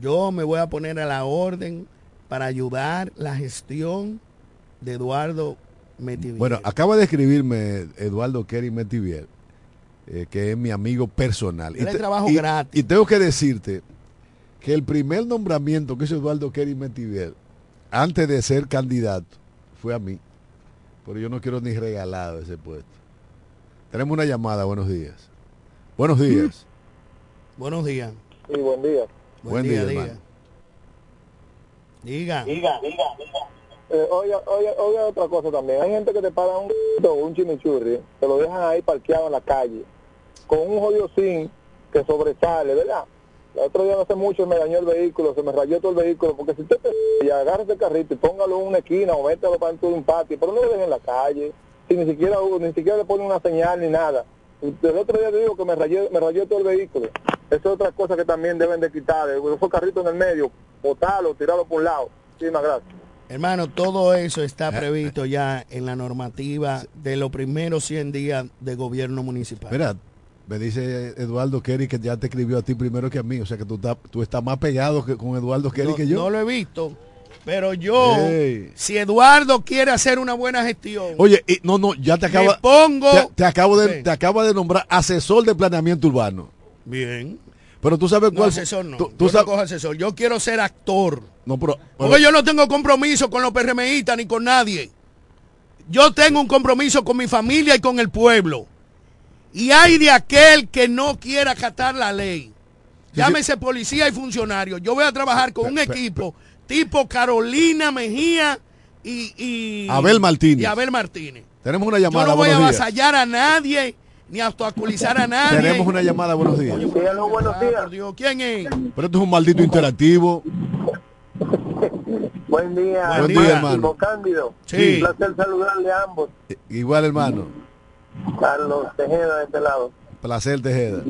Yo me voy a poner a la orden para ayudar la gestión de Eduardo Metivier. Bueno, acaba de escribirme Eduardo Kerry Metivier, eh, que es mi amigo personal. y, trabajo gratis. y tengo que decirte que el primer nombramiento que hizo Eduardo Kerry Metivier, antes de ser candidato, fue a mí. Pero yo no quiero ni regalado ese puesto. Tenemos una llamada, buenos días. Buenos días. Buenos días. Sí, buen día. Buen, día, diga. Diga. Diga, diga, eh, oiga, oiga, oiga, otra cosa también. Hay gente que te paga un, un chimichurri, te lo dejan ahí parqueado en la calle, con un jodido sin que sobresale, ¿verdad? El otro día no hace mucho me dañó el vehículo, se me rayó todo el vehículo, porque si usted te y agarra ese carrito y póngalo en una esquina o métalo para dentro de un patio, pero no lo dejen en la calle, si ni siquiera ni siquiera le pone una señal ni nada. El otro día te digo que me rayó, me rayó todo el vehículo. Esa es otra cosa que también deben de quitar. Esos carrito en el medio, botarlo, tirarlo por un lado. Muchísimas gracias. Hermano, todo eso está previsto ya en la normativa de los primeros 100 días de gobierno municipal. Mira, Me dice Eduardo Kerry que ya te escribió a ti primero que a mí. O sea que tú, estás- tú estás más pegado que con Eduardo Kerry No, que yo. no lo he visto. Pero yo, si Eduardo quiere hacer una buena gestión, Oye, y- no, no, ya te Me acaba, pongo- te, te acabo de, te acaba de nombrar asesor de planeamiento urbano. bien. Pero tú sabes No, cuál. asesor no. tú- yo tú no sabes- cojo asesor. Yo quiero ser actor. no, pero, Porque yo no tengo compromiso con los PRMistas ni con nadie. Yo tengo un compromiso con mi familia y con el pueblo. Y hay de aquel que no quiera acatar la ley. Llámese policía y funcionario. Yo voy a trabajar con un equipo tipo Carolina Mejía y, y- Abel Martínez. Y Abel Martínez. tenemos una Yo llamada. no voy a días. avasallar a nadie ni a obstaculizar a nadie. Tenemos una llamada. Buenos días. buenos días. Por Dios, ¿quién es? Pero esto es un maldito interactivo. Buen día, Buen día, hermano. Cándido. Sí. Un placer saludarle a ambos. Igual, hermano. Carlos Tejeda de este lado. Placer, Tejeda.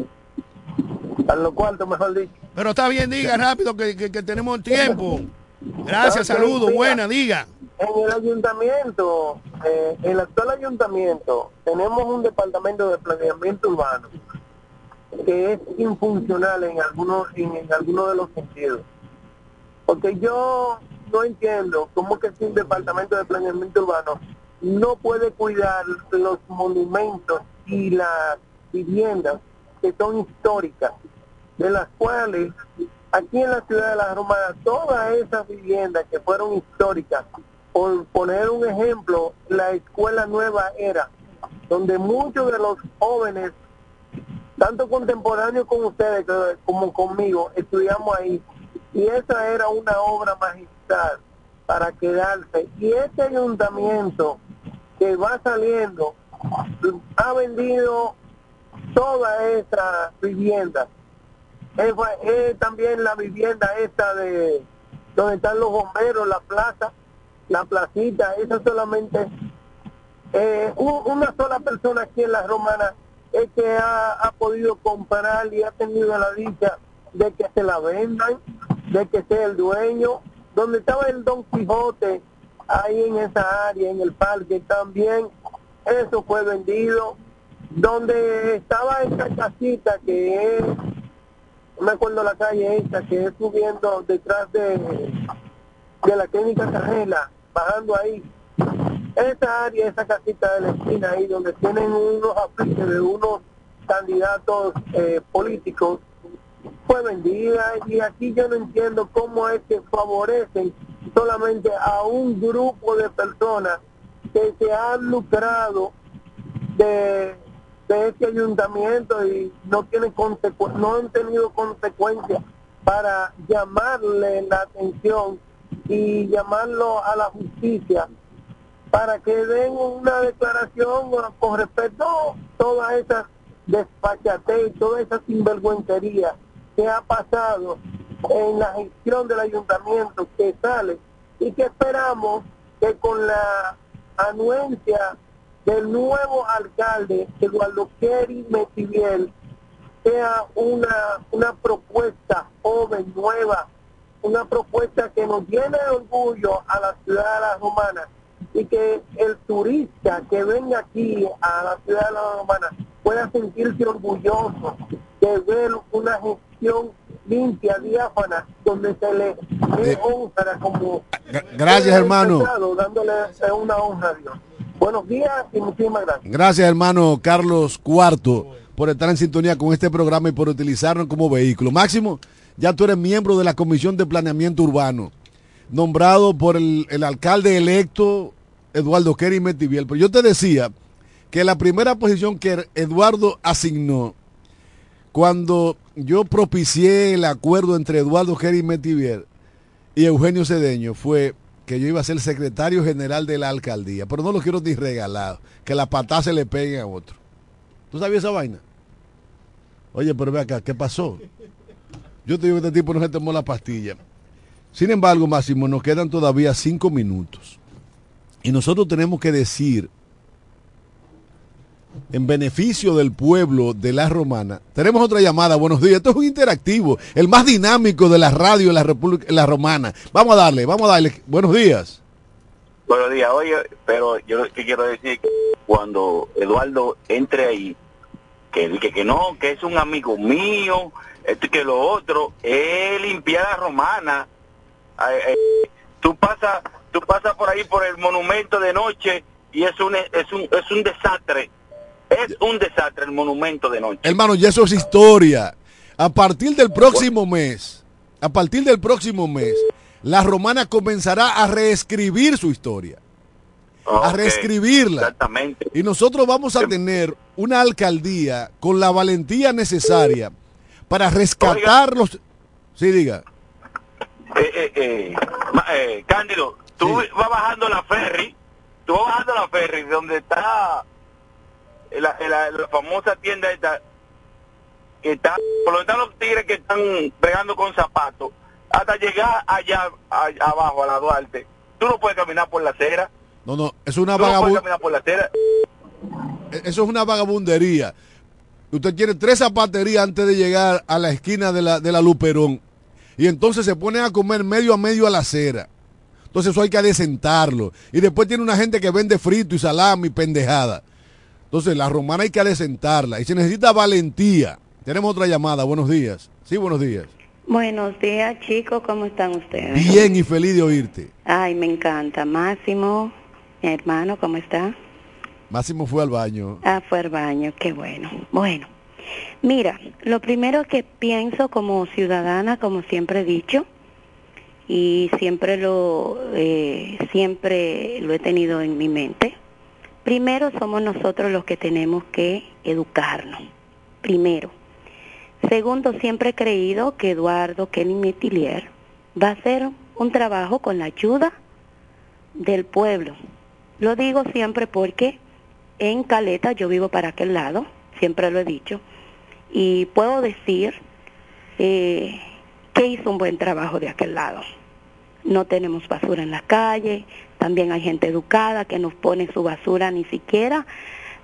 Carlos Cuarto, mejor dicho. Pero está bien, diga rápido que, que- que tenemos tiempo. Gracias, saludos, buena, diga. En el ayuntamiento, eh, en el actual ayuntamiento, tenemos un departamento de planeamiento urbano que es infuncional en algunos en, en algunos de los sentidos. Porque yo no entiendo cómo que si un departamento de planeamiento urbano no puede cuidar los monumentos y las viviendas que son históricas, de las cuales aquí en la ciudad de La Romana, todas esas viviendas que fueron históricas, por poner un ejemplo, la escuela nueva era, donde muchos de los jóvenes, tanto contemporáneos con ustedes como conmigo, estudiamos ahí, y esa era una obra magistral para quedarse. Y este ayuntamiento que va saliendo ha vendido toda esa vivienda. Es, es también la vivienda esta de donde están los bomberos, la plaza, la placita, esa solamente eh, un- una sola persona aquí en la romana es que ha, ha podido comprar y ha tenido la dicha de que se la vendan, de que sea el dueño. Donde estaba el Don Quijote, ahí en esa área, en el parque también, eso fue vendido. Donde estaba esa casita que es, me acuerdo la calle esta, que es subiendo detrás de, de la clínica Carrela, bajando ahí. Esa área, esa casita de la esquina ahí, donde tienen unos apliques de unos candidatos eh, políticos, fue vendida y aquí yo no entiendo cómo es que favorecen solamente a un grupo de personas que se han lucrado de, de este ayuntamiento y no tienen no han tenido consecuencias para llamarle la atención y llamarlo a la justicia para que den una declaración con respecto a todas esas despachatez y toda esa sinvergüencería que ha pasado en la gestión del ayuntamiento que sale y que esperamos que con la anuencia del nuevo alcalde Eduardo Kerry Metiviel sea una, una propuesta joven, nueva, una propuesta que nos llene de orgullo a la ciudad de La Romana y que el turista que venga aquí a la ciudad de La Romana pueda sentirse orgulloso de ver una gestión limpia, diáfana, donde se le dé honra como Gracias, hermano. Dándole una honra a Dios. Buenos días y muchísimas gracias. Gracias, hermano Carlos Cuarto, por estar en sintonía con este programa y por utilizarnos como vehículo. Máximo, ya tú eres miembro de la Comisión de Planeamiento Urbano, nombrado por el, alcalde electo Eduardo Kerry Metiviel. Pero yo te decía que la primera posición que Eduardo asignó cuando yo propicié el acuerdo entre Eduardo Kerry Metivier y Eugenio Cedeño fue que yo iba a ser secretario general de la alcaldía, pero no lo quiero ni regalado, que la patada se le peguen a otro. ¿Tú sabías esa vaina? Oye, pero ve acá, ¿qué pasó? Yo te digo que este tipo no se tomó la pastilla. Sin embargo, Máximo, nos quedan todavía cinco minutos. Y nosotros tenemos que decir, en beneficio del pueblo de la Romana, tenemos otra llamada. Buenos días. Esto es un interactivo, el más dinámico de la radio en la República, la Romana. Vamos a darle, vamos a darle. Buenos días. Buenos días, oye, pero yo lo que quiero decir que cuando Eduardo entre ahí, que, que, que no, que es un amigo mío, esto que lo otro, es limpiar la romana. Ay, ay, tú pasas, tú pasas por ahí por el monumento de noche y es un es un es un desastre. Es un desastre el monumento de noche. Hermano, ya eso es historia. A partir del próximo mes, a partir del próximo mes, la romana comenzará a reescribir su historia. A reescribirla. Exactamente. Y nosotros vamos a tener una alcaldía con la valentía necesaria para rescatar los... Sí, diga. Eh, eh, eh, eh, Cándido, tú vas bajando la ferry, tú vas bajando la ferry donde está la, la- la famosa tienda esta, que está, por donde están los tigres que están bregando con zapatos, hasta llegar allá a- abajo a la Duarte. Tú no puedes caminar por la acera. No, no, es una Tú no puedes vagabundería. caminar por la acera. Eso es una vagabundería. Usted tiene tres zapaterías antes de llegar a la esquina de la, de la Luperón. Y entonces se ponen a comer medio a medio a la acera. Entonces eso hay que adecentarlo. Y después tiene una gente que vende frito y salami y pendejada. Entonces la romana hay que adecentarla. Y se necesita valentía. Tenemos otra llamada. Buenos días. Sí, buenos días. Buenos días, chicos, ¿cómo están ustedes? Bien y feliz de oírte. Ay, me encanta. Máximo, mi hermano, ¿cómo está? Máximo fue al baño. Ah, fue al baño, qué bueno. Bueno, mira, lo primero que pienso como ciudadana, como siempre he dicho, y siempre lo, eh, siempre lo he tenido en mi mente, primero somos nosotros los que tenemos que educarnos. Primero. Segundo, siempre he creído que Eduardo Kenny Metilier va a hacer un trabajo con la ayuda del pueblo. Lo digo siempre porque en Caleta yo vivo para aquel lado, siempre lo he dicho, y puedo decir eh, que hizo un buen trabajo de aquel lado. No tenemos basura en la calle, también hay gente educada que nos pone su basura ni siquiera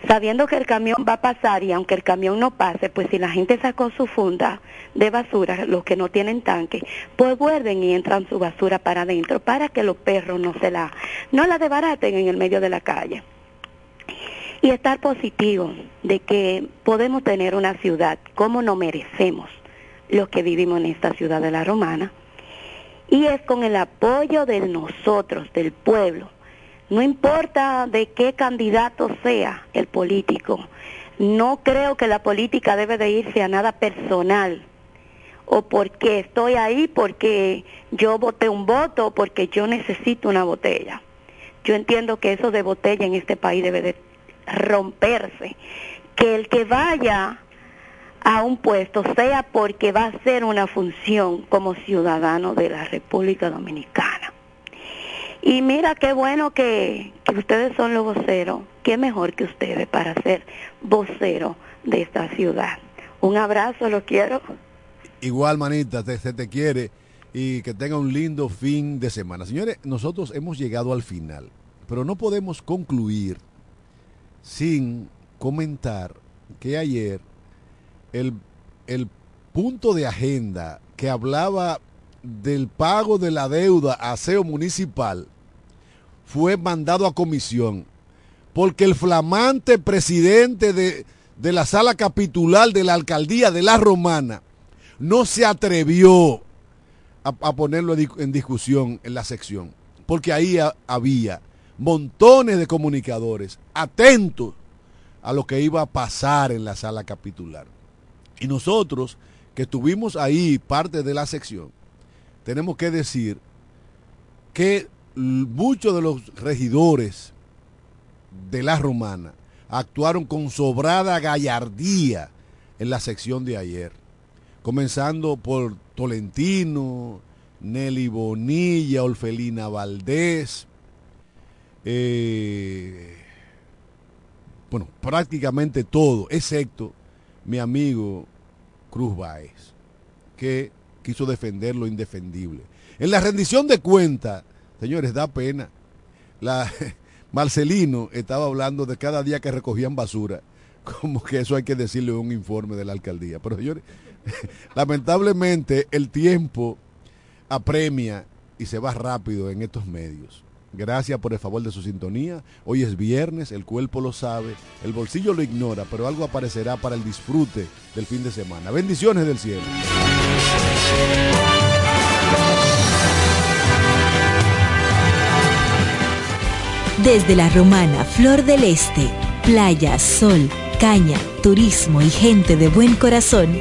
sabiendo que el camión va a pasar y aunque el camión no pase, pues si la gente sacó su funda de basura, los que no tienen tanque, pues vuelven y entran su basura para adentro para que los perros no se la, no la desbaraten en el medio de la calle. Y estar positivo de que podemos tener una ciudad como nos merecemos los que vivimos en esta ciudad de la Romana. Y es con el apoyo de nosotros, del pueblo, no importa de qué candidato sea el político, no creo que la política debe de irse a nada personal. O porque estoy ahí porque yo voté un voto porque yo necesito una botella. Yo entiendo que eso de botella en este país debe de romperse, que el que vaya a un puesto sea porque va a hacer una función como ciudadano de la República Dominicana. Y mira qué bueno que, ustedes son los voceros, qué mejor que ustedes para ser vocero de esta ciudad. Un abrazo, lo quiero. Igual, manita, te- se te quiere y que tenga un lindo fin de semana. Señores, nosotros hemos llegado al final, pero no podemos concluir sin comentar que ayer el, el punto de agenda que hablaba del pago de la deuda a aseo municipal fue mandado a comisión porque el flamante presidente de, de la sala capitular de la alcaldía de La Romana no se atrevió a, ponerlo en dis- en discusión en la sección, porque ahí ha- había montones de comunicadores atentos a lo que iba a pasar en la sala capitular. Y nosotros, que estuvimos ahí parte de la sección, tenemos que decir que muchos de los regidores de la romana actuaron con sobrada gallardía en la sección de ayer, comenzando por Tolentino, Nelly Bonilla, Orfelina Valdés, eh, bueno, prácticamente todo, excepto mi amigo Cruz Báez, que quiso defender lo indefendible. En la rendición de cuentas, señores, da pena. La, Marcelino estaba hablando de cada día que recogían basura, como que eso hay que decirle un informe de la alcaldía. Pero señores, lamentablemente el tiempo apremia y se va rápido en estos medios. Gracias por el favor de su sintonía. Hoy es viernes, el cuerpo lo sabe, el bolsillo lo ignora, pero algo aparecerá para el disfrute del fin de semana. Bendiciones del cielo. Desde la romana Flor del Este, playa, sol, caña, turismo y gente de buen corazón,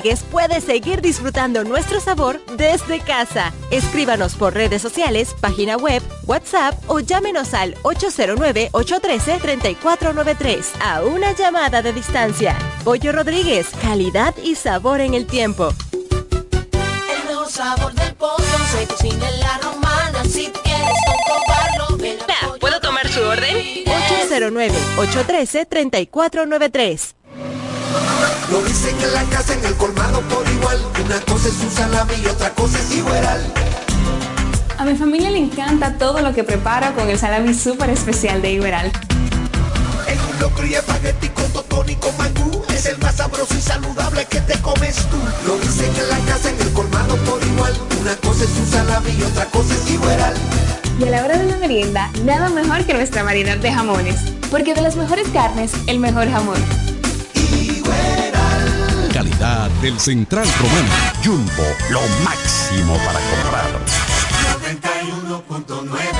Rodríguez puedes seguir disfrutando nuestro sabor desde casa. Escríbanos por redes sociales, página web, WhatsApp o llámenos al 809-813-3493 a una llamada de distancia. Pollo Rodríguez, calidad y sabor en el tiempo. El mejor sabor del pollo se cocina en la romana. Si quieres comprobarlo, ven a Pollo ¿Puedo tomar su orden? Rodríguez. 809-813-3493. Lo dicen en la casa, en el colmado por igual. Una cosa es un salami y otra cosa es igual. A mi familia le encanta todo lo que preparo con el salami súper especial de Iberal. En un locro y espagueti con totón y con mangú. Es el más sabroso y saludable que te comes tú. Lo dicen en la casa, en el colmado por igual. Una cosa es un salami y otra cosa es igual. Y a la hora de la merienda, nada mejor que nuestra variedad de jamones. Porque de las mejores carnes, el mejor jamón. Calidad del Central Romano. Jumbo, lo máximo para comprar. 91.9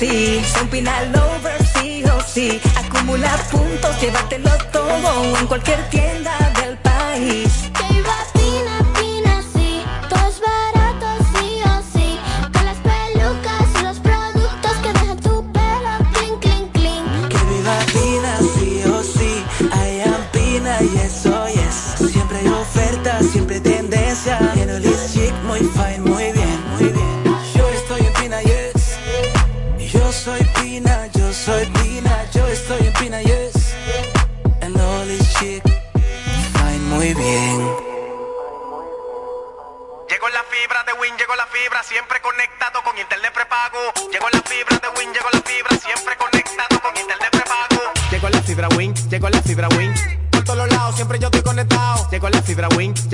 sí. Son Pina lovers, sí o sí. Acumula puntos, llévatelo todo en cualquier tienda